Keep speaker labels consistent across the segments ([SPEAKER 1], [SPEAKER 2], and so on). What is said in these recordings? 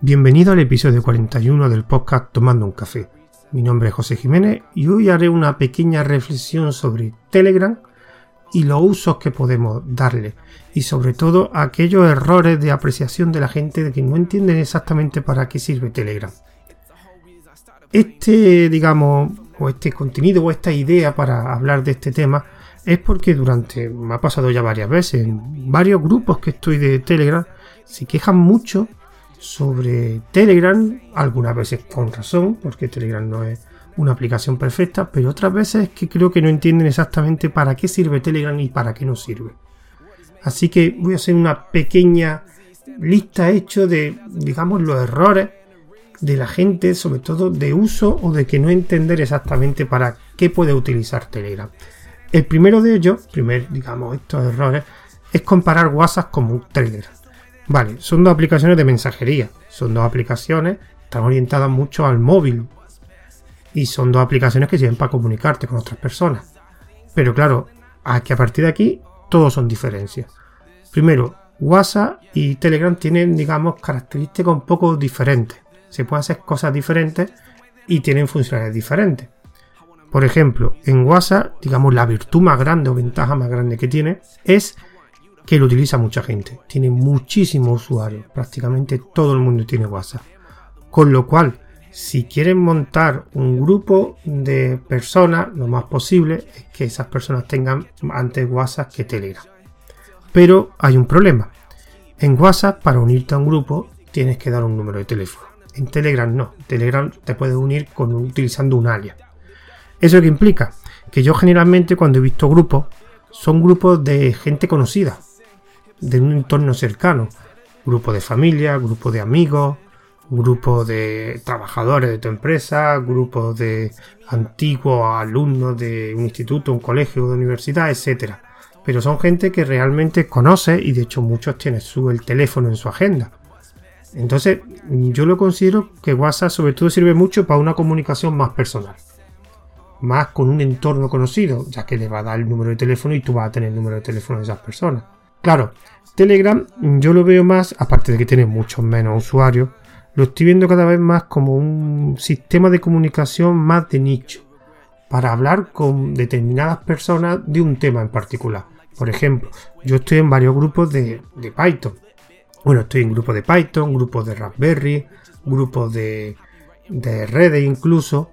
[SPEAKER 1] Bienvenido al episodio 41 del podcast Tomando un café. Mi nombre es José Jiménez y hoy haré una pequeña reflexión sobre Telegram y los usos que podemos darle y sobre todo aquellos errores de apreciación de la gente de que no entienden exactamente para qué sirve Telegram. Este, digamos, o este contenido o esta idea para hablar de este tema es porque durante, me ha pasado ya varias veces, en varios grupos que estoy de Telegram, se quejan mucho sobre Telegram, algunas veces con razón, porque Telegram no es una aplicación perfecta, pero otras veces es que creo que no entienden exactamente para qué sirve Telegram y para qué no sirve. Así que voy a hacer una pequeña lista hecho de, digamos, los errores de la gente, sobre todo de uso o de que no entender exactamente para qué puede utilizar Telegram. El primero de ellos, primer, digamos, estos errores, es comparar WhatsApp con Telegram. Vale, son dos aplicaciones de mensajería, son dos aplicaciones, están orientadas mucho al móvil y son dos aplicaciones que sirven para comunicarte con otras personas. Pero claro, aquí a partir de aquí, todos son diferencias. Primero, WhatsApp y Telegram tienen, digamos, características un poco diferentes. Se pueden hacer cosas diferentes y tienen funcionalidades diferentes. Por ejemplo, en WhatsApp, digamos, la virtud más grande o ventaja más grande que tiene es que lo utiliza mucha gente. Tiene muchísimos usuarios. Prácticamente todo el mundo tiene WhatsApp. Con lo cual, si quieren montar un grupo de personas, lo más posible es que esas personas tengan antes WhatsApp que Telegram. Pero hay un problema. En WhatsApp, para unirte a un grupo, tienes que dar un número de teléfono. En Telegram no. Telegram te puedes unir utilizando un alias. ¿Eso qué implica? Que yo generalmente cuando he visto grupos, son grupos de gente conocida, de un entorno cercano. Grupo de familia, grupo de amigos, grupo de trabajadores de tu empresa, grupo de antiguos alumnos de un instituto, un colegio, de universidad, etcétera. Pero son gente que realmente conoce y de hecho muchos tienen su el teléfono en su agenda. Entonces, yo lo considero que WhatsApp sobre todo sirve mucho para una comunicación más personal. Más con un entorno conocido, ya que le va a dar el número de teléfono y tú vas a tener el número de teléfono de esas personas. Claro, Telegram yo lo veo más, aparte de que tiene muchos menos usuarios, lo estoy viendo cada vez más como un sistema de comunicación más de nicho, para hablar con determinadas personas de un tema en particular. Por ejemplo, yo estoy en varios grupos de, Python. Bueno, estoy en grupos de Python, grupos de Raspberry, grupos de, de redes incluso.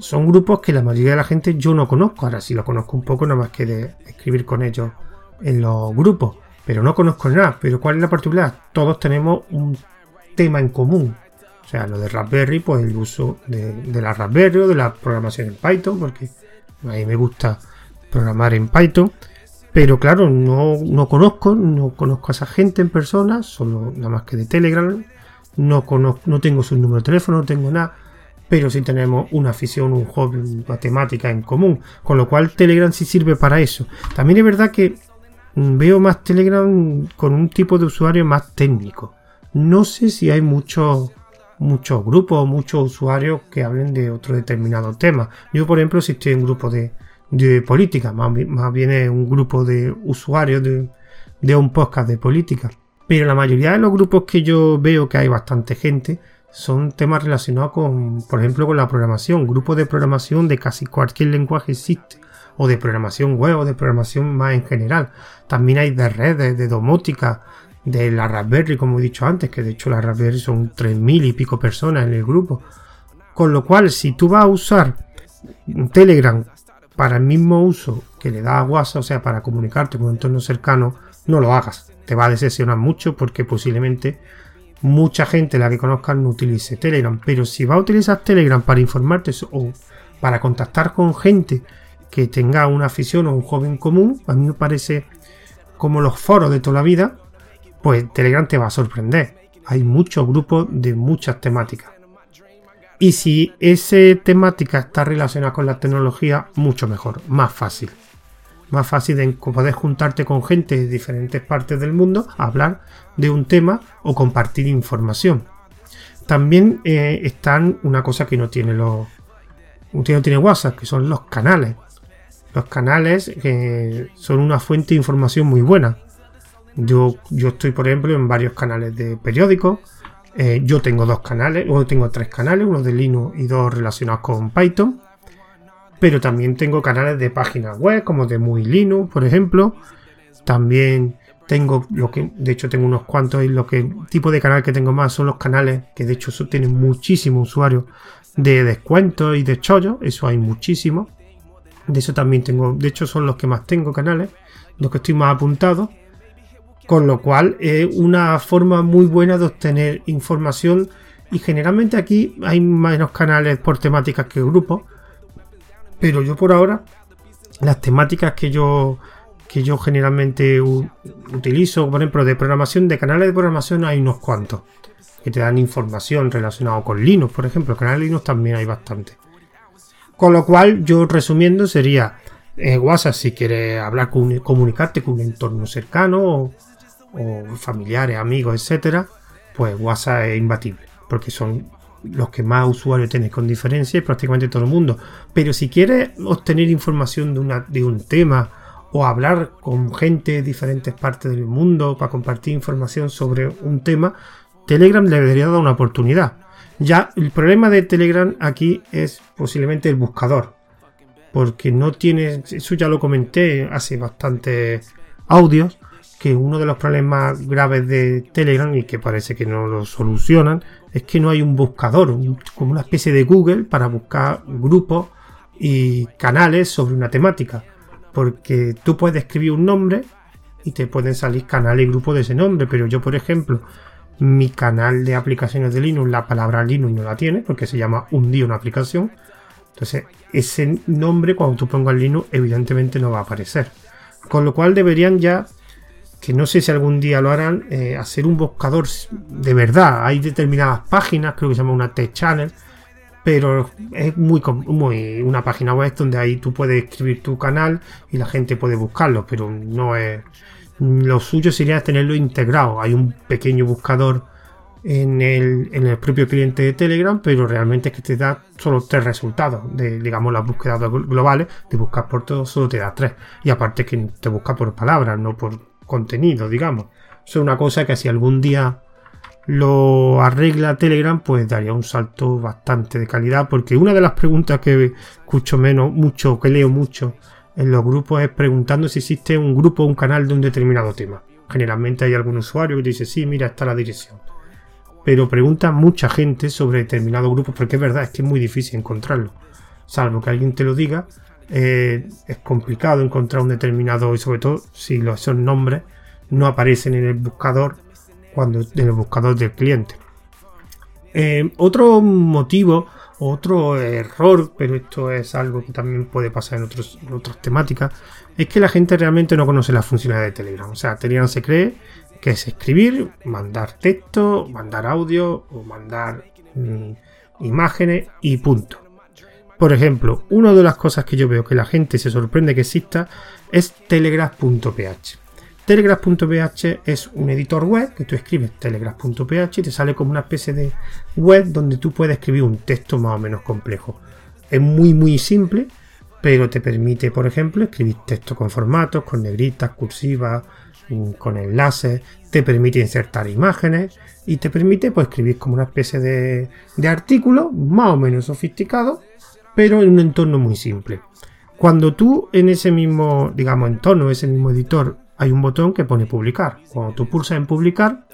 [SPEAKER 1] Son grupos que la mayoría de la gente yo no conozco. Ahora sí lo conozco un poco, nada más que de escribir con ellos en los grupos. Pero no conozco nada. Pero ¿cuál es la particularidad? Todos tenemos un tema en común. O sea, lo de Raspberry, pues el uso de, la Raspberry o de la programación en Python, porque a mí me gusta programar en Python. Pero claro, no, no conozco, no conozco a esa gente en persona, solo nada más que de Telegram. No, conozco, no tengo su número de teléfono, no tengo nada. Pero sí tenemos una afición, un hobby, matemática en común. Con lo cual Telegram sí sirve para eso. También es verdad que veo más Telegram con un tipo de usuario más técnico. No sé si hay muchos muchos grupos, muchos usuarios que hablen de otro determinado tema. Yo, por ejemplo, si estoy en un grupo de, política, más, bien es un grupo de usuarios de, de un podcast de política. Pero la mayoría de los grupos que yo veo que hay bastante gente son temas relacionados con, por ejemplo, con la programación. Grupos de programación de casi cualquier lenguaje existe. O de programación web o de programación más en general. También hay de redes, de domótica, de la Raspberry, como he dicho antes, que de hecho la Raspberry son 3.000 y pico personas en el grupo. Con lo cual, si tú vas a usar Telegram para el mismo uso que le da a WhatsApp, o sea, para comunicarte con un entorno cercano, no lo hagas. Te va a decepcionar mucho porque posiblemente mucha gente la que conozcas no utilice Telegram. Pero si va a utilizar Telegram para informarte o para contactar con gente que tenga una afición o un joven común, a mí me parece como los foros de toda la vida, pues Telegram te va a sorprender. Hay muchos grupos de muchas temáticas. Y si esa temática está relacionada con la tecnología, mucho mejor, más fácil. Más fácil de poder juntarte con gente de diferentes partes del mundo hablar de un tema o compartir información. También eh, están una cosa que no tiene los. no tiene WhatsApp, que son los canales. Los canales son una fuente de información muy buena. Yo, yo estoy, por ejemplo, en varios canales de periódicos, Eh, yo tengo dos canales, o tengo tres canales, uno de Linux y dos relacionados con Python. Pero también tengo canales de páginas web, como de Muy Linux, por ejemplo. También tengo lo que, de hecho, tengo unos cuantos y lo que tipo de canal que tengo más son los canales que de hecho tienen muchísimos usuarios de descuentos y de chollo. Eso hay muchísimo. De eso también tengo, de hecho, son los que más tengo canales, los que estoy más apuntado. Con lo cual es una forma muy buena de obtener información. Y generalmente aquí hay menos canales por temáticas que grupos. Pero yo por ahora, las temáticas que yo que yo generalmente utilizo, por ejemplo, de programación, de canales de programación hay unos cuantos que te dan información relacionada con Linux, por ejemplo, canales Linux también hay bastante. Con lo cual, yo resumiendo, sería eh, WhatsApp si quieres hablar, comunicarte con un entorno cercano o, o familiares, amigos, etcétera, pues WhatsApp es imbatible, porque son los que más usuarios tienes con diferencia y prácticamente todo el mundo. Pero si quieres obtener información de, una, de un tema o hablar con gente de diferentes partes del mundo para compartir información sobre un tema, Telegram le debería dar una oportunidad. Ya el problema de Telegram aquí es posiblemente el buscador, porque no tiene, eso ya lo comenté hace bastantes audios, que uno de los problemas graves de Telegram y que parece que no lo solucionan es que no hay un buscador, como una especie de Google para buscar grupos y canales sobre una temática. Porque tú puedes escribir un nombre y te pueden salir canales y grupos de ese nombre, pero yo, por ejemplo, mi canal de aplicaciones de Linux, la palabra Linux no la tiene porque se llama un día una aplicación. Entonces, ese nombre cuando tú pongas Linux evidentemente no va a aparecer. Con lo cual deberían ya que no sé si algún día lo harán, eh, hacer un buscador de verdad. Hay determinadas páginas, creo que se llama una Tech Channel, pero es muy, muy una página web donde ahí tú puedes escribir tu canal y la gente puede buscarlo, pero no es. Lo suyo sería tenerlo integrado. Hay un pequeño buscador en el, en el propio cliente de Telegram, pero realmente es que te da solo tres resultados de, digamos, las búsquedas globales. De buscar por todo, solo te da tres. Y aparte que te busca por palabras, no por contenido, digamos. Eso es una cosa que si algún día lo arregla Telegram, pues daría un salto bastante de calidad. Porque una de las preguntas que escucho menos, mucho, que leo mucho en los grupos es preguntando si existe un grupo o un canal de un determinado tema. Generalmente hay algún usuario que dice, sí, mira, está la dirección. Pero pregunta mucha gente sobre determinado grupo, porque es verdad, es que es muy difícil encontrarlo. Salvo que alguien te lo diga, eh, es complicado encontrar un determinado y sobre todo si los, esos nombres no aparecen en el buscador cuando en el buscador del cliente. Eh, otro motivo, otro error, pero esto es algo que también puede pasar en, otras temáticas, es que la gente realmente no conoce las funciones de Telegram. O sea, Telegram se cree que es escribir, mandar texto, mandar audio o mandar mm, imágenes y punto. Por ejemplo, una de las cosas que yo veo que la gente se sorprende que exista es telegraph.ph. Telegraph.ph es un editor web que tú escribes telegraph.ph y te sale como una especie de web donde tú puedes escribir un texto más o menos complejo. Es muy muy simple, pero te permite, por ejemplo, escribir texto con formatos, con negritas, cursivas, mm, con enlaces, te permite insertar imágenes y te permite pues, escribir como una especie de, de artículo más o menos sofisticado pero en un entorno muy simple. Cuando tú en ese mismo, digamos, entorno, ese mismo editor, hay un botón que pone publicar. Cuando tú pulsas en publicar,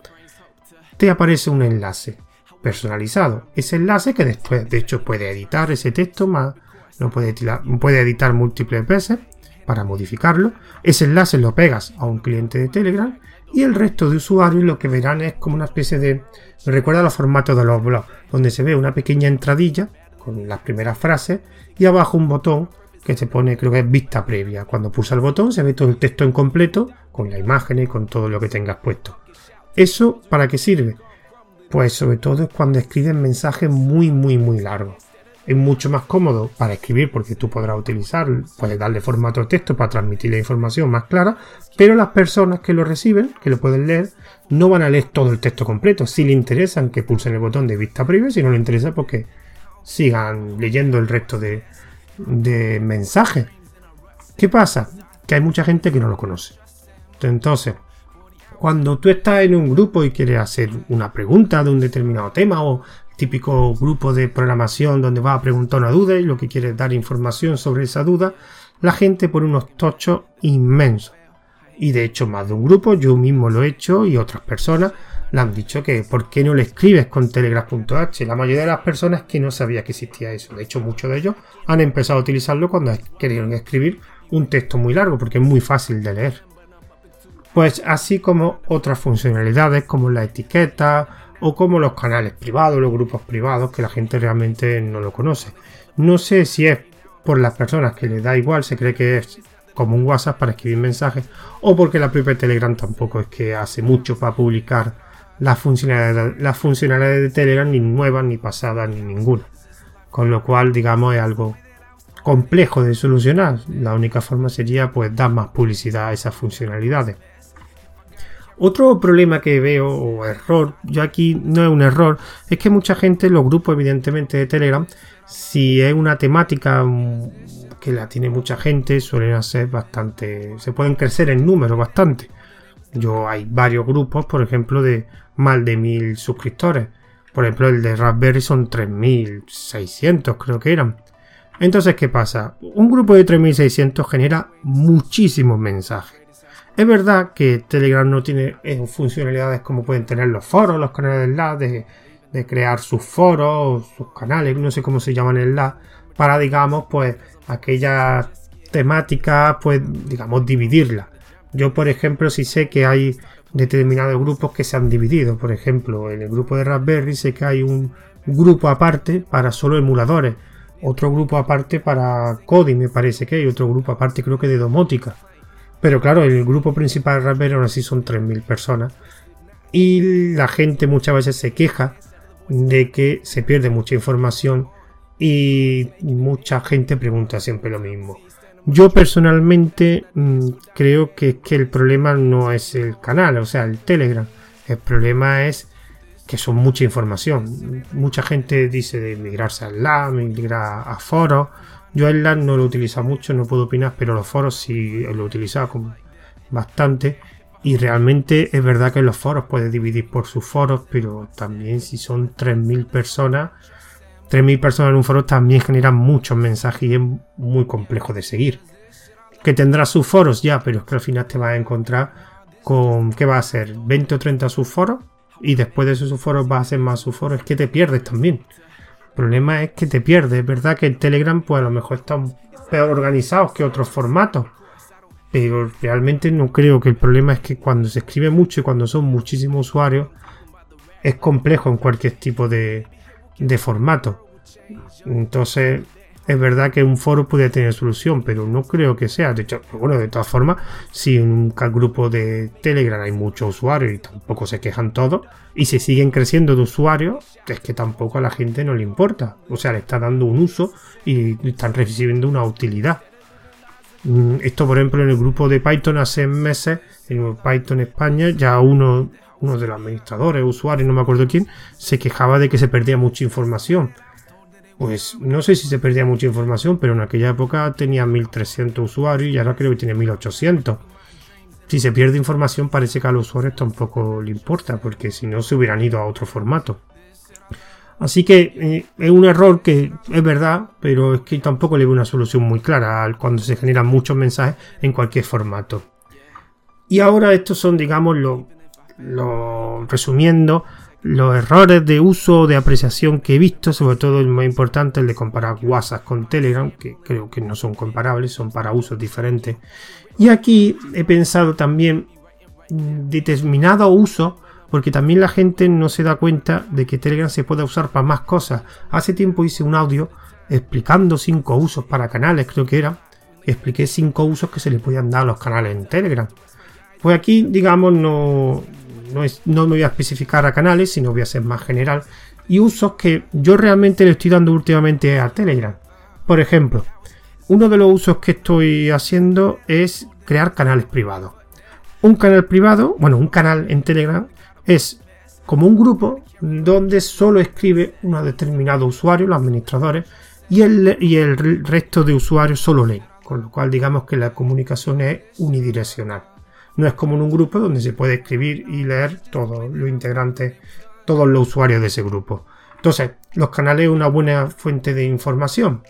[SPEAKER 1] te aparece un enlace personalizado. Ese enlace que después, de hecho, puede editar ese texto más, no puede, editar múltiples veces para modificarlo. Ese enlace lo pegas a un cliente de Telegram y el resto de usuarios lo que verán es como una especie de... Recuerda los formatos de los blogs, donde se ve una pequeña entradilla con las primeras frases y abajo un botón que se pone, creo que es vista previa. Cuando pulsa el botón se ve todo el texto en completo con la imagen y con todo lo que tengas puesto. ¿Eso para qué sirve? Pues sobre todo es cuando escriben mensajes muy muy muy largos. Es mucho más cómodo para escribir porque tú podrás utilizar, puedes darle formato de texto para transmitir la información más clara, pero las personas que lo reciben, que lo pueden leer, no van a leer todo el texto completo. Si le interesan que pulsen el botón de vista previa, si no le interesa, porque sigan leyendo el resto de, de mensajes. ¿Qué pasa? Que hay mucha gente que no lo conoce. Entonces, Cuando tú estás en un grupo y quieres hacer una pregunta de un determinado tema o típico grupo de programación donde vas a preguntar una duda y lo que quieres dar información sobre esa duda, la gente pone unos tochos inmensos. Y de hecho más de un grupo, yo mismo lo he hecho y otras personas le han dicho que ¿por qué no le escribes con telegraph.h? La mayoría de las personas que no sabía que existía eso. De hecho muchos de ellos han empezado a utilizarlo cuando querían escribir un texto muy largo porque es muy fácil de leer. Pues así como otras funcionalidades como la etiqueta o como los canales privados, los grupos privados que la gente realmente no lo conoce. No sé si es por las personas que le da igual, se cree que es como un WhatsApp para escribir mensajes o porque la propia Telegram tampoco es que hace mucho para publicar las funcionalidades de Telegram ni nuevas ni pasadas ni ninguna. Con lo cual digamos es algo complejo de solucionar. La única forma sería pues dar más publicidad a esas funcionalidades. Otro problema que veo, o error, yo aquí no es un error, es que mucha gente, los grupos evidentemente de Telegram, si es una temática mm, que la tiene mucha gente, suelen ser bastante, se pueden crecer en número bastante. Yo hay varios grupos, por ejemplo, de más de mil suscriptores. Por ejemplo, el de Raspberry son 3600, creo que eran. Entonces, ¿qué pasa? Un grupo de 3600 genera muchísimos mensajes. Es verdad que Telegram no tiene eh, funcionalidades como pueden tener los foros, los canales de de, crear sus foros, sus canales, no sé cómo se llaman en la, para, digamos, pues aquellas temáticas, pues, digamos, dividirla. Yo, por ejemplo, si sé que hay determinados grupos que se han dividido, por ejemplo, en el grupo de Raspberry sé que hay un grupo aparte para solo emuladores, otro grupo aparte para Kodi, me parece que hay otro grupo aparte creo que de domótica pero claro, el grupo principal de Raspberry aún así son 3.000 personas. Y la gente muchas veces se queja de que se pierde mucha información y mucha gente pregunta siempre lo mismo. Yo personalmente mm, creo que, el problema no es el canal, o sea, el Telegram. El problema es que son mucha información. Mucha gente dice de migrarse al LAM, migrar a foros, yo el LAN no lo utilizo mucho, no puedo opinar, pero los foros sí lo he utilizado bastante. Y realmente es verdad que los foros puedes dividir por sus foros, pero también si son 3.000 personas, 3.000 personas en un foro también generan muchos mensajes y es muy complejo de seguir. Que tendrá sus foros ya, pero es que al final te vas a encontrar con, ¿qué va a ser? ¿20 o 30 subforos? Y después de esos subforos vas a hacer más subforos, es que te pierdes también problema es que te pierdes. Es verdad que el Telegram, pues a lo mejor están peor organizados que otros formatos. Pero realmente no creo que el problema es que cuando se escribe mucho y cuando son muchísimos usuarios, es complejo en cualquier tipo de, de formato. Entonces, es verdad que un foro puede tener solución, pero no creo que sea. De hecho, bueno, de todas formas, si en un grupo de Telegram hay muchos usuarios y tampoco se quejan todos, y se siguen creciendo de usuarios, es que tampoco a la gente no le importa. O sea, le está dando un uso y están recibiendo una utilidad. Mm, esto, por ejemplo, en el grupo de Python hace meses, en Python España, ya uno, uno de los administradores, usuarios, no me acuerdo quién, se quejaba de que se perdía mucha información pues no sé si se perdía mucha información, pero en aquella época tenía 1300 usuarios y ahora creo que tiene 1800. Si se pierde información parece que a los usuarios tampoco le importa, porque si no se hubieran ido a otro formato. Así que eh, es un error que es verdad, pero es que tampoco le veo una solución muy clara cuando se generan muchos mensajes en cualquier formato. Y ahora estos son, digamos, los lo, resumiendo, los errores de uso o de apreciación que he visto, sobre todo el más importante, el de comparar WhatsApp con Telegram, que creo que no son comparables, son para usos diferentes. Y aquí he pensado también mm, determinado uso, porque también la gente no se da cuenta de que Telegram se puede usar para más cosas. Hace tiempo hice un audio explicando cinco usos para canales, creo que era. Expliqué cinco usos que se le podían dar a los canales en Telegram. Pues aquí, digamos, no, no, me voy a especificar a canales, sino voy a ser más general. Y usos que yo realmente le estoy dando últimamente a Telegram. Por ejemplo, uno de los usos que estoy haciendo es crear canales privados. Un canal privado, bueno, un canal en Telegram es como un grupo donde solo escribe un determinado usuario, los administradores, y el, y el resto de usuarios solo leen. Con lo cual digamos que la comunicación es unidireccional. No es como en un grupo donde se puede escribir y leer todos los integrantes, todos los usuarios de ese grupo. Entonces, los canales es una buena fuente de información.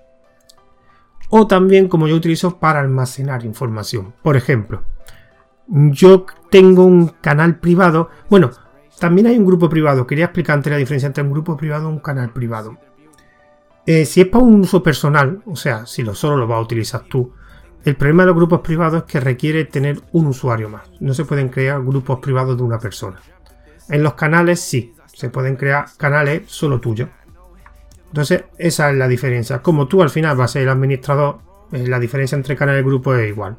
[SPEAKER 1] O también como yo utilizo para almacenar información. Por ejemplo, yo tengo un canal privado. Bueno, también hay un grupo privado. Quería explicar antes la diferencia entre un grupo privado y un canal privado. Eh, si es para un uso personal, o sea, si lo solo lo vas a utilizar tú, el problema de los grupos privados es que requiere tener un usuario más. No se pueden crear grupos privados de una persona. En los canales sí, se pueden crear canales solo tuyos. Entonces, esa es la diferencia. Como tú al final vas a ser el administrador, eh, la diferencia entre canal y grupo es igual.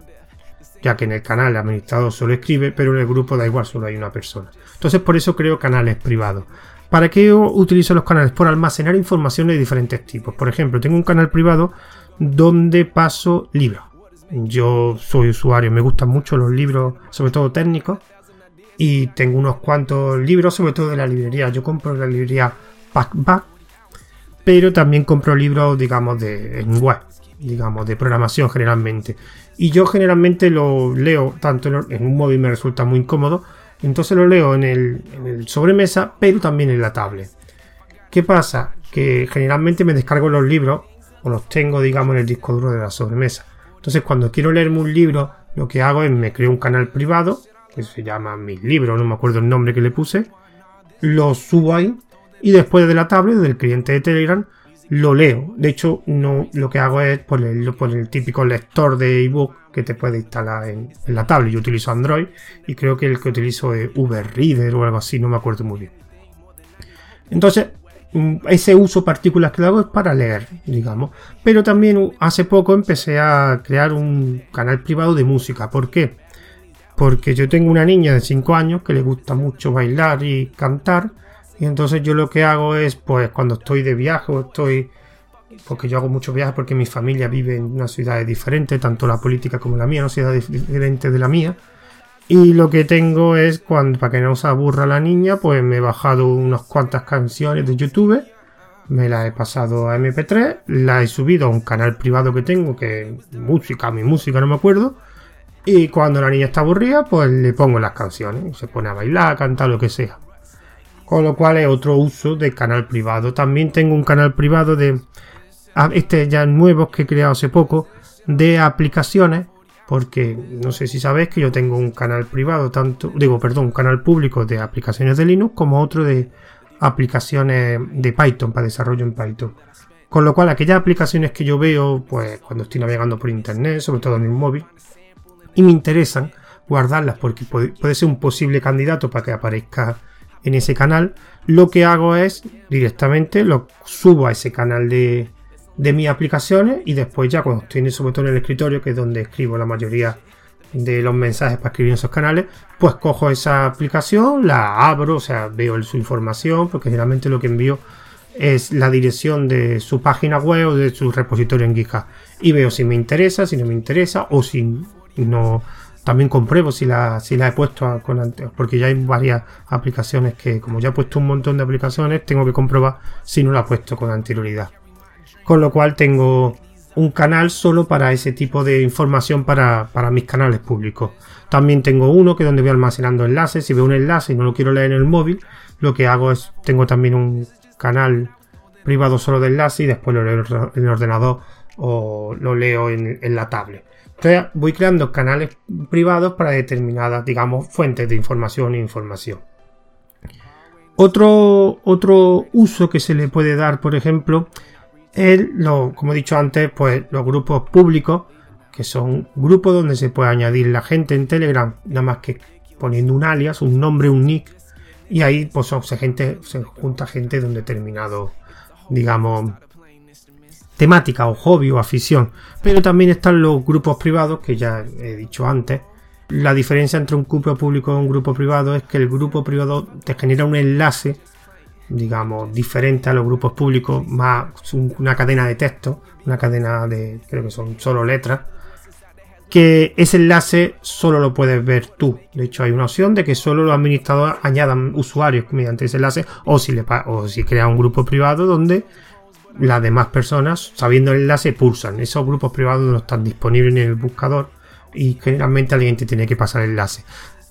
[SPEAKER 1] Que en el canal el administrador solo escribe, pero en el grupo da igual, solo hay una persona. Entonces, por eso creo canales privados. ¿Para qué utilizo los canales? Por almacenar información de diferentes tipos. Por ejemplo, tengo un canal privado donde paso libros. Yo soy usuario, me gustan mucho los libros, sobre todo técnicos, y tengo unos cuantos libros, sobre todo de la librería. Yo compro la librería Packback, pero también compro libros, digamos, de en web, digamos, de programación generalmente. Y yo generalmente lo leo tanto en un móvil me resulta muy incómodo, entonces lo leo en el, en el sobremesa, pero también en la tablet. ¿Qué pasa? Que generalmente me descargo los libros o los tengo, digamos, en el disco duro de la sobremesa. Entonces, cuando quiero leerme un libro, lo que hago es me creo un canal privado, que se llama Mis Libros, no me acuerdo el nombre que le puse, lo subo ahí y después de la tablet, del cliente de Telegram, lo leo. De hecho, no, lo que hago es ponerlo por el típico lector de ebook que te puede instalar en, la tablet. Yo utilizo Android y creo que el que utilizo es Uber o algo así, no me acuerdo muy bien. Entonces, mm, ese uso particular que hago es para leer, digamos. Pero también hace poco empecé a crear un canal privado de música. ¿Por qué? Porque yo tengo una niña de 5 años que le gusta mucho bailar y cantar y entonces yo lo que hago es, pues cuando estoy de viaje estoy, porque yo hago muchos viajes porque mi familia vive en una ciudad diferente, tanto la política como la mía, una ciudad diferente de la mía. Y lo que tengo es, cuando, para que no se aburra la niña, pues me he bajado unas cuantas canciones de YouTube, me las he pasado a MP3, la he subido a un canal privado que tengo, que música, mi música, no me acuerdo. Y cuando la niña está aburrida, pues le pongo las canciones, se pone a bailar, a cantar, lo que sea con lo cual es otro uso de canal privado. También tengo un canal privado de ah, este ya nuevo que he creado hace poco de aplicaciones porque no sé si sabéis que yo tengo un canal privado tanto digo perdón un canal público de aplicaciones de Linux como otro de aplicaciones de Python para desarrollo en Python con lo cual aquellas aplicaciones que yo veo pues cuando estoy navegando por internet sobre todo en el móvil y me interesan guardarlas porque puede, puede ser un posible candidato para que aparezca en ese canal, lo que hago es directamente lo subo a ese canal de, de mis aplicaciones y después ya cuando estoy sobre todo en el escritorio, que es donde escribo la mayoría de los mensajes para escribir en esos canales, pues cojo esa aplicación, la abro, o sea, veo su información, porque generalmente lo que envío es la dirección de su página web o de su repositorio en GitHub. Y veo si me interesa, si no me interesa o si no también compruebo si la, si la he puesto con porque ya hay varias aplicaciones que, como ya he puesto un montón de aplicaciones, tengo que comprobar si no la he puesto con anterioridad. Con lo cual tengo un canal solo para ese tipo de información para, mis canales públicos. También tengo uno que donde voy almacenando enlaces. Si veo un enlace y no lo quiero leer en el móvil, lo que hago es, tengo también un canal privado solo de enlace y después lo leo en el ordenador o lo leo en la tablet. Entonces voy creando canales privados para determinadas, digamos, fuentes de información e información. Otro, otro uso que se le puede dar, por ejemplo, es, lo, como he dicho antes, pues los grupos públicos, que son grupos donde se puede añadir la gente en Telegram, nada más que poniendo un alias, un nombre, un nick, y ahí pues se, gente, se junta gente de un determinado, digamos, temática o hobby o afición. Pero también están los grupos privados que ya he dicho antes. La diferencia entre un grupo público y un grupo privado es que el grupo privado te genera un enlace, digamos, diferente a los grupos públicos, más una cadena de texto, una cadena de, creo que son solo letras, que ese enlace solo lo puedes ver tú. De hecho, hay una opción de que solo los administradores añadan usuarios mediante ese enlace o si, le, o si crea un grupo privado donde las demás personas, sabiendo el enlace, pulsan. Esos grupos privados no están disponibles en el buscador y generalmente alguien te tiene que pasar el enlace.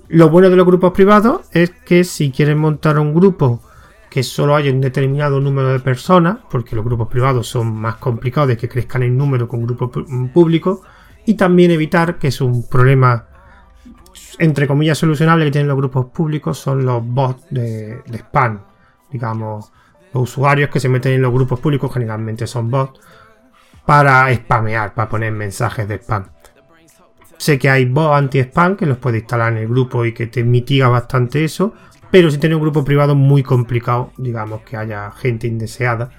[SPEAKER 1] Lo bueno de los grupos privados es que si quieres montar un grupo que solo haya un determinado número de personas, porque los grupos privados son más complicados de que crezcan en número con grupos públicos, y también evitar que es un problema entre comillas solucionable que tienen los grupos públicos son los bots de, de spam, digamos, usuarios que se meten en los grupos públicos generalmente son bots para spamear, para poner mensajes de spam. Sé que hay bots anti-spam que los puedes instalar en el grupo y que te mitiga bastante eso, pero si tienes un grupo privado muy complicado, digamos que haya gente indeseada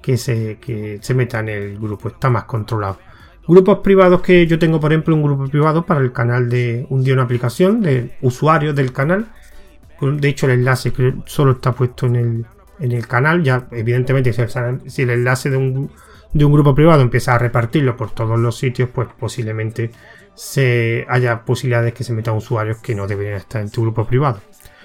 [SPEAKER 1] que se, que se meta en el grupo, está más controlado. Grupos privados que yo tengo, por ejemplo, un grupo privado para el canal de un día una aplicación de usuarios del canal. De hecho, el enlace que solo está puesto en el, en el canal. Ya, evidentemente, si el enlace de un, de un grupo privado empieza a repartirlo por todos los sitios, pues posiblemente se haya posibilidades que se metan usuarios que no deberían estar en tu grupo privado.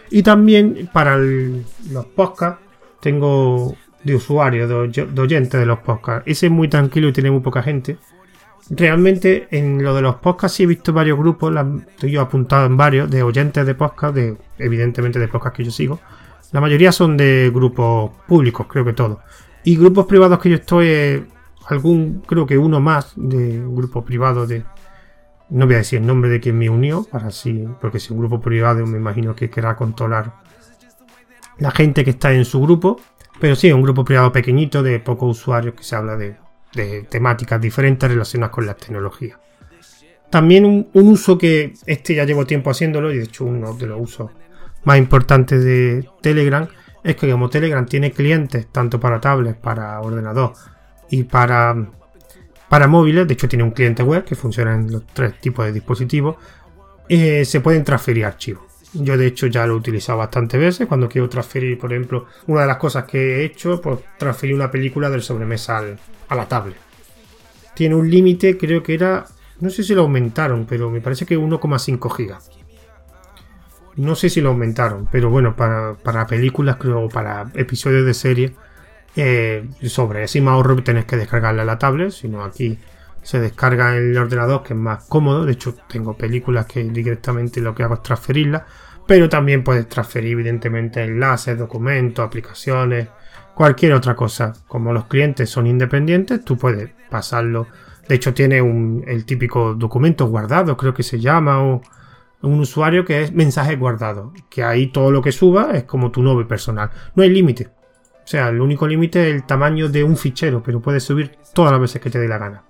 [SPEAKER 1] Y también para los podcasts tengo de usuarios, de, oyentes de los podcasts. Ese es muy tranquilo y tiene muy poca gente. Realmente en lo de los podcasts sí he visto varios grupos, estoy yo apuntado en varios, de oyentes de podcast, de, evidentemente de podcasts que yo sigo. La mayoría son de grupos públicos, creo que todos. Y grupos privados que yo estoy, eh, algún, creo que uno más de un grupo privado de, no voy a decir el nombre de quien me unió, para así, porque si un grupo privado me imagino que querrá controlar la gente que está en su grupo, pero sí, un grupo privado pequeñito de pocos usuarios que se habla de, temáticas diferentes relacionadas con la tecnología. También un, uso que este ya llevo tiempo haciéndolo y de hecho uno de los usos más importantes de Telegram es que como Telegram tiene clientes tanto para tablets, para ordenador y para para móviles, de hecho tiene un cliente web que funciona en los tres tipos de dispositivos, eh, se pueden transferir archivos. Yo de hecho ya lo he utilizado bastantes veces cuando quiero transferir, por ejemplo, una de las cosas que he hecho, pues transferir una película del sobremesa a la tablet. Tiene un límite, creo que era, no sé si lo aumentaron, pero me parece que 1,5 gigas. No sé si lo aumentaron, pero bueno, para, para películas, creo, para episodios de serie, eh, sobre ese ahorro tenés que descargarla a la tablet, sino aquí se descarga en el ordenador que es más cómodo. De hecho, tengo películas que directamente lo que hago es transferirlas, pero también puedes transferir evidentemente enlaces, documentos, aplicaciones, cualquier otra cosa. Como los clientes son independientes, tú puedes pasarlo. De hecho, tiene un, el típico documento guardado, creo que se llama, o un usuario que es mensaje guardado, que ahí todo lo que suba es como tu nube personal. No hay límite. O sea, el único límite es el tamaño de un fichero, pero puedes subir todas las veces que te dé la gana.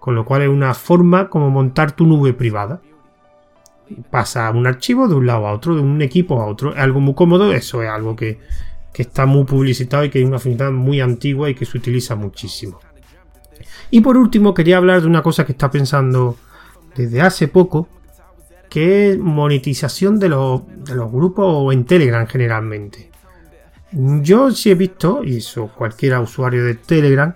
[SPEAKER 1] Con lo cual es una forma como montar tu nube privada. Pasa un archivo de un lado a otro, de un equipo a otro. Es algo muy cómodo, eso es algo que, está muy publicitado y que es una funcionalidad muy antigua y que se utiliza muchísimo. Y por último, quería hablar de una cosa que está pensando desde hace poco, que es monetización de los, grupos en Telegram generalmente. Yo sí he visto, y eso cualquiera usuario de Telegram,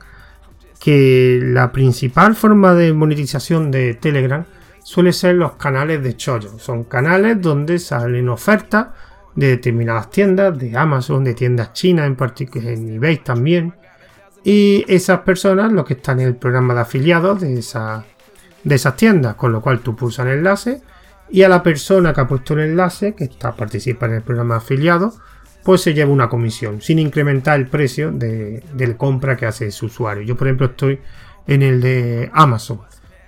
[SPEAKER 1] que la principal forma de monetización de Telegram suele ser los canales de chollo. Son canales donde salen ofertas de determinadas tiendas, de Amazon, de tiendas chinas, en particular en eBay también. Y esas personas, los que están en el programa de afiliados de, esa, de esas tiendas, con lo cual tú pulsas el enlace y a la persona que ha puesto el enlace, que está participa en el programa de afiliados, pues se lleva una comisión, sin incrementar el precio de, la compra que hace su usuario. Yo, por ejemplo, estoy en el de Amazon,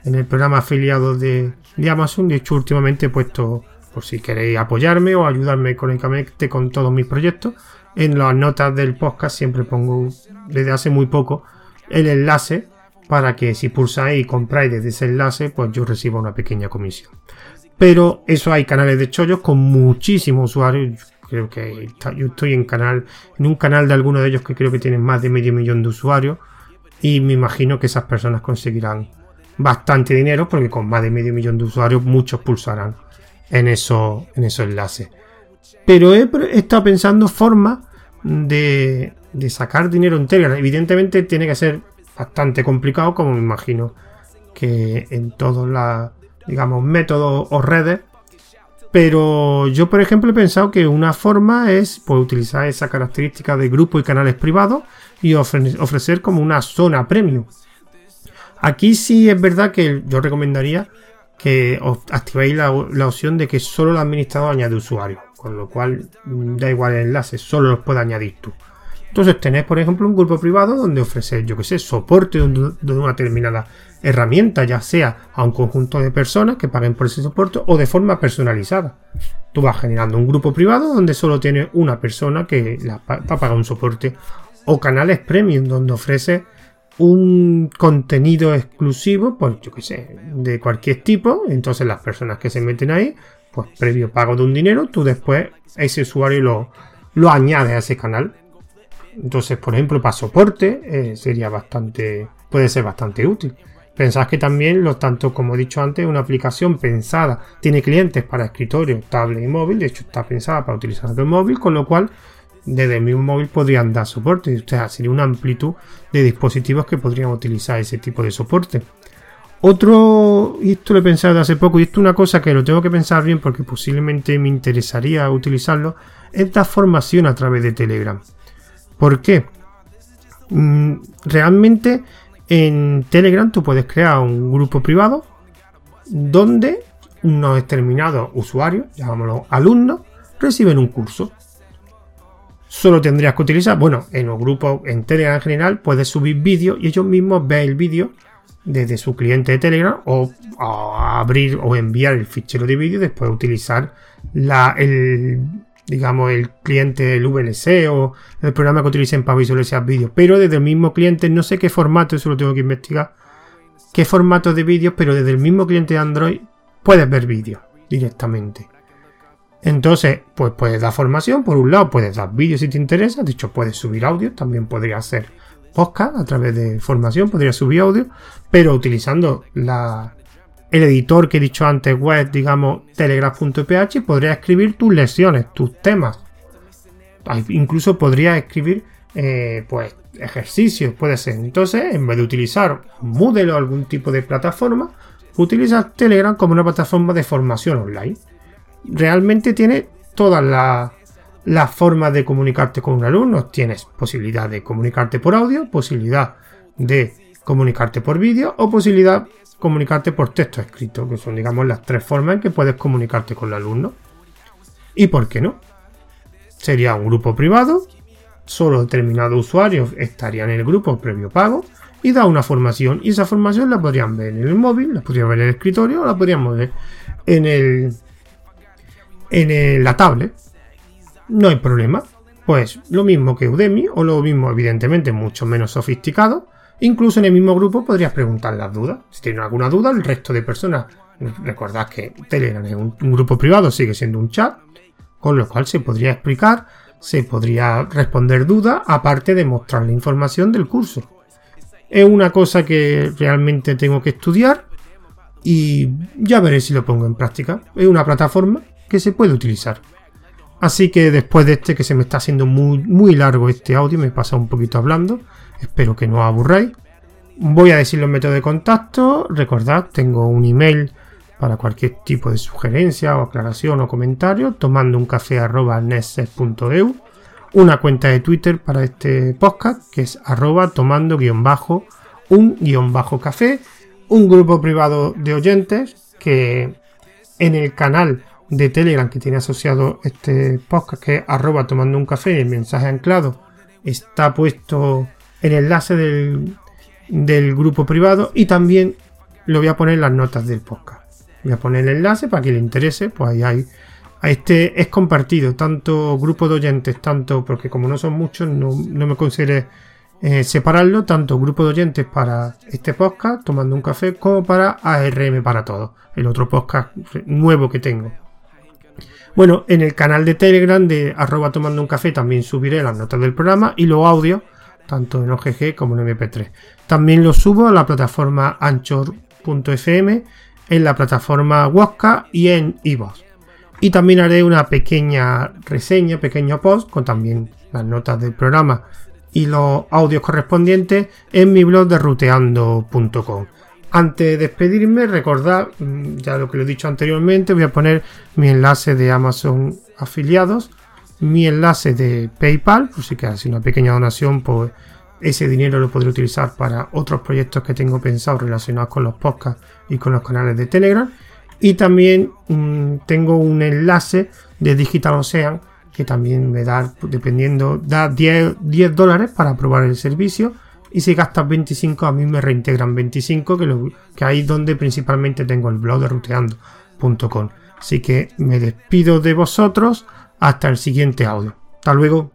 [SPEAKER 1] en el programa afiliado de, Amazon. De hecho, últimamente he puesto, por si queréis apoyarme o ayudarme económicamente con todos mis proyectos, en las notas del podcast siempre pongo, desde hace muy poco, el enlace para que si pulsáis y compráis desde ese enlace, pues yo reciba una pequeña comisión. Pero eso hay canales de chollos con muchísimos usuarios creo que yo estoy en canal, en un canal de alguno de ellos que creo que tienen más de medio millón de usuarios y me imagino que esas personas conseguirán bastante dinero porque con más de medio millón de usuarios muchos pulsarán en, eso, en esos enlaces. Pero he, estado pensando formas de, de sacar dinero en Telegram. Evidentemente tiene que ser bastante complicado, como me imagino que en todos los digamos métodos o redes pero yo, por ejemplo, he pensado que una forma es pues, utilizar esa característica de grupo y canales privados y ofrecer como una zona premium. Aquí sí es verdad que yo recomendaría que activéis la, opción de que solo el administrador añade usuarios, con lo cual mm, da igual el enlace, solo los puede añadir tú. Entonces tenés, por ejemplo, un grupo privado donde ofreces, yo que sé, soporte de una determinada herramienta, ya sea a un conjunto de personas que paguen por ese soporte o de forma personalizada. Tú vas generando un grupo privado donde solo tiene una persona que la, va a un soporte o canales premium donde ofrece un contenido exclusivo, pues yo que sé, de cualquier tipo. Entonces las personas que se meten ahí, pues previo pago de un dinero, tú después ese usuario lo, lo añades a ese canal. Entonces, por ejemplo, para soporte eh, sería bastante, puede ser bastante útil. Pensad que también, lo tanto como he dicho antes, una aplicación pensada tiene clientes para escritorio, tablet y móvil. De hecho, está pensada para utilizar el móvil, con lo cual desde mismo móvil podrían dar soporte. O sea, sería una amplitud de dispositivos que podrían utilizar ese tipo de soporte. Otro, y esto lo he pensado hace poco, y esto es una cosa que lo tengo que pensar bien porque posiblemente me interesaría utilizarlo, es dar formación a través de Telegram. ¿Por qué? Mm, realmente en Telegram tú puedes crear un grupo privado donde unos determinados usuarios, llamámoslo alumnos, reciben un curso. Solo tendrías que utilizar, bueno, en un grupo en Telegram en general puedes subir vídeos y ellos mismos ven el vídeo desde su cliente de Telegram o, abrir o enviar el fichero de vídeo después utilizar la, el, digamos, el cliente del VLC o el programa que utilicen para visualizar vídeos, pero desde el mismo cliente, no sé qué formato, eso lo tengo que investigar, qué formato de vídeos, pero desde el mismo cliente de Android puedes ver vídeos directamente. Entonces, pues puedes dar formación, por un lado puedes dar vídeos si te interesa, de hecho puedes subir audio, también podría hacer podcast a través de formación, podría subir audio, pero utilizando la, el editor que he dicho antes, web, digamos, telegraph.ph, podría escribir tus lecciones, tus temas. Incluso podría escribir, eh, pues, ejercicios, puede ser. Entonces, en vez de utilizar Moodle o algún tipo de plataforma, utilizas Telegram como una plataforma de formación online. Realmente tiene todas las formas de comunicarte con un alumno. Tienes posibilidad de comunicarte por audio, posibilidad de comunicarte por vídeo o posibilidad comunicarte por texto escrito, que son, digamos, las tres formas en que puedes comunicarte con el alumno. ¿Y por qué no? Sería un grupo privado, solo determinados usuarios estarían en el grupo previo pago y da una formación. Y esa formación la podrían ver en el móvil, la podrían ver en el escritorio o la podríamos ver en el en la tablet. No hay problema. Pues lo mismo que Udemy o lo mismo, evidentemente, mucho menos sofisticado, Incluso en el mismo grupo podrías preguntar las dudas. Si tienes alguna duda, el resto de personas, recordad que Telegram es un, grupo privado, sigue siendo un chat, con lo cual se podría explicar, se podría responder dudas, aparte de mostrar la información del curso. Es una cosa que realmente tengo que estudiar y ya veré si lo pongo en práctica. Es una plataforma que se puede utilizar. Así que después de este que se me está haciendo muy, muy largo este audio, me pasa un poquito hablando. Espero que no os aburráis. Voy a decir los métodos de contacto. Recordad, tengo un email para cualquier tipo de sugerencia o aclaración o comentario, tomando un café una cuenta de Twitter para este podcast que es arroba tomando guion bajo un guion bajo café, un grupo privado de oyentes que en el canal de Telegram que tiene asociado este podcast que es arroba tomando un café, el mensaje anclado está puesto el enlace del, grupo privado y también lo voy a poner las notas del podcast. Voy a poner el enlace para que le interese, pues ahí hay. Este es compartido, tanto grupo de oyentes, tanto, porque como no son muchos, no, me considero eh, separarlo, tanto grupo de oyentes para este podcast, tomando un café, como para ARM para todos, el otro podcast nuevo que tengo. Bueno, en el canal de Telegram de arroba tomando un café también subiré las notas del programa y los audios tanto en OGG como en MP3. También lo subo a la plataforma anchor.fm, en la plataforma Wosca y en iVoox. Y también haré una pequeña reseña, pequeño post con también las notas del programa y los audios correspondientes en mi blog de ruteando.com. Antes de despedirme, recordad, mm, ya lo que lo he dicho anteriormente, voy a poner mi enlace de Amazon afiliados mi enlace de PayPal, por si quieres hacer una pequeña donación, pues ese dinero lo podré utilizar para otros proyectos que tengo pensados relacionados con los podcasts y con los canales de Telegram. Y también mm, tengo un enlace de Digital Ocean que también me da, dependiendo, da 10, 10 dólares para probar el servicio. Y si gastas 25, a mí me reintegran 25, que, lo, que ahí es donde principalmente tengo el blog de ruteando.com. Así que me despido de vosotros hasta el siguiente audio. Hasta luego.